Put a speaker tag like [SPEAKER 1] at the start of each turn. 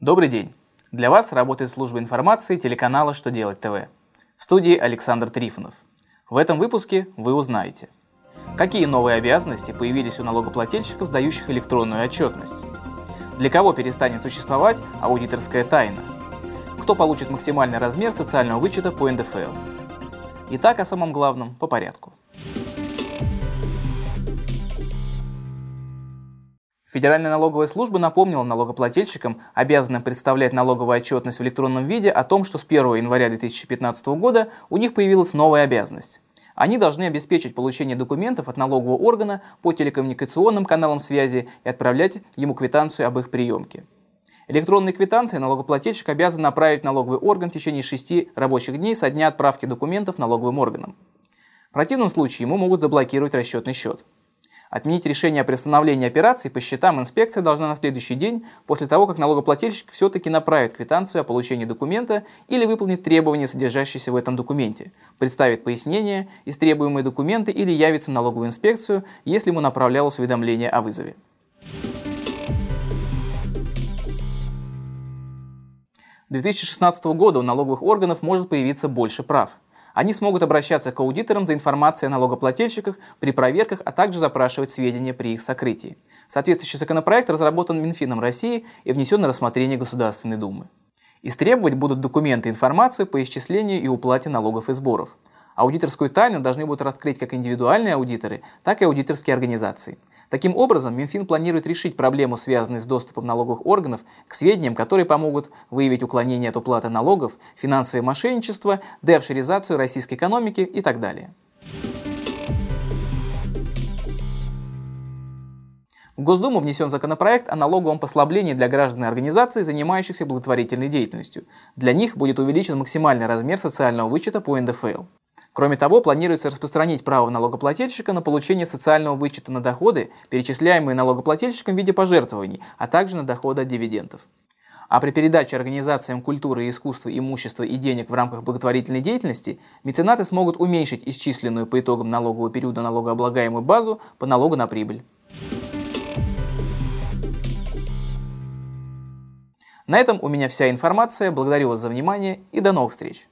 [SPEAKER 1] Добрый день! Для вас работает служба информации телеканала «Что делать ТВ». В студии Александр Трифонов. В этом выпуске вы узнаете, какие новые обязанности появились у налогоплательщиков, сдающих электронную отчетность, для кого перестанет существовать аудиторская тайна, кто получит максимальный размер социального вычета по НДФЛ. Итак, о самом главном по порядку. Федеральная налоговая служба напомнила налогоплательщикам, обязанным представлять налоговую отчетность в электронном виде, о том, что с 1 января 2015 года у них появилась новая обязанность. Они должны обеспечить получение документов от налогового органа по телекоммуникационным каналам связи и отправлять ему квитанцию об их приемке. Электронные квитанции налогоплательщик обязан направить налоговый орган в течение 6 рабочих дней со дня отправки документов налоговым органам. В противном случае ему могут заблокировать расчетный счет. Отменить решение о приостановлении операции по счетам инспекция должна на следующий день после того, как налогоплательщик все-таки направит квитанцию о получении документа или выполнит требования, содержащиеся в этом документе, представит пояснение, истребуемые документы или явится в налоговую инспекцию, если ему направлялось уведомление о вызове. С 2016 года у налоговых органов может появиться больше прав – они смогут обращаться к аудиторам за информацией о налогоплательщиках при проверках, а также запрашивать сведения при их сокрытии. Соответствующий законопроект разработан Минфином России и внесен на рассмотрение Государственной Думы. Истребовать будут документы и информацию по исчислению и уплате налогов и сборов. Аудиторскую тайну должны будут раскрыть как индивидуальные аудиторы, так и аудиторские организации. Таким образом, Минфин планирует решить проблему, связанную с доступом налоговых органов к сведениям, которые помогут выявить уклонение от уплаты налогов, финансовое мошенничество, деофшеризацию российской экономики и так далее. В Госдуму внесен законопроект о налоговом послаблении для граждан и организаций, занимающихся благотворительной деятельностью. Для них будет увеличен максимальный размер социального вычета по НДФЛ. Кроме того, планируется распространить право налогоплательщика на получение социального вычета на доходы, перечисляемые налогоплательщиком в виде пожертвований, а также на доходы от дивидендов. А при передаче организациям культуры и искусства имущества и денег в рамках благотворительной деятельности меценаты смогут уменьшить исчисленную по итогам налогового периода налогооблагаемую базу по налогу на прибыль. На этом у меня вся информация. Благодарю вас за внимание и до новых встреч!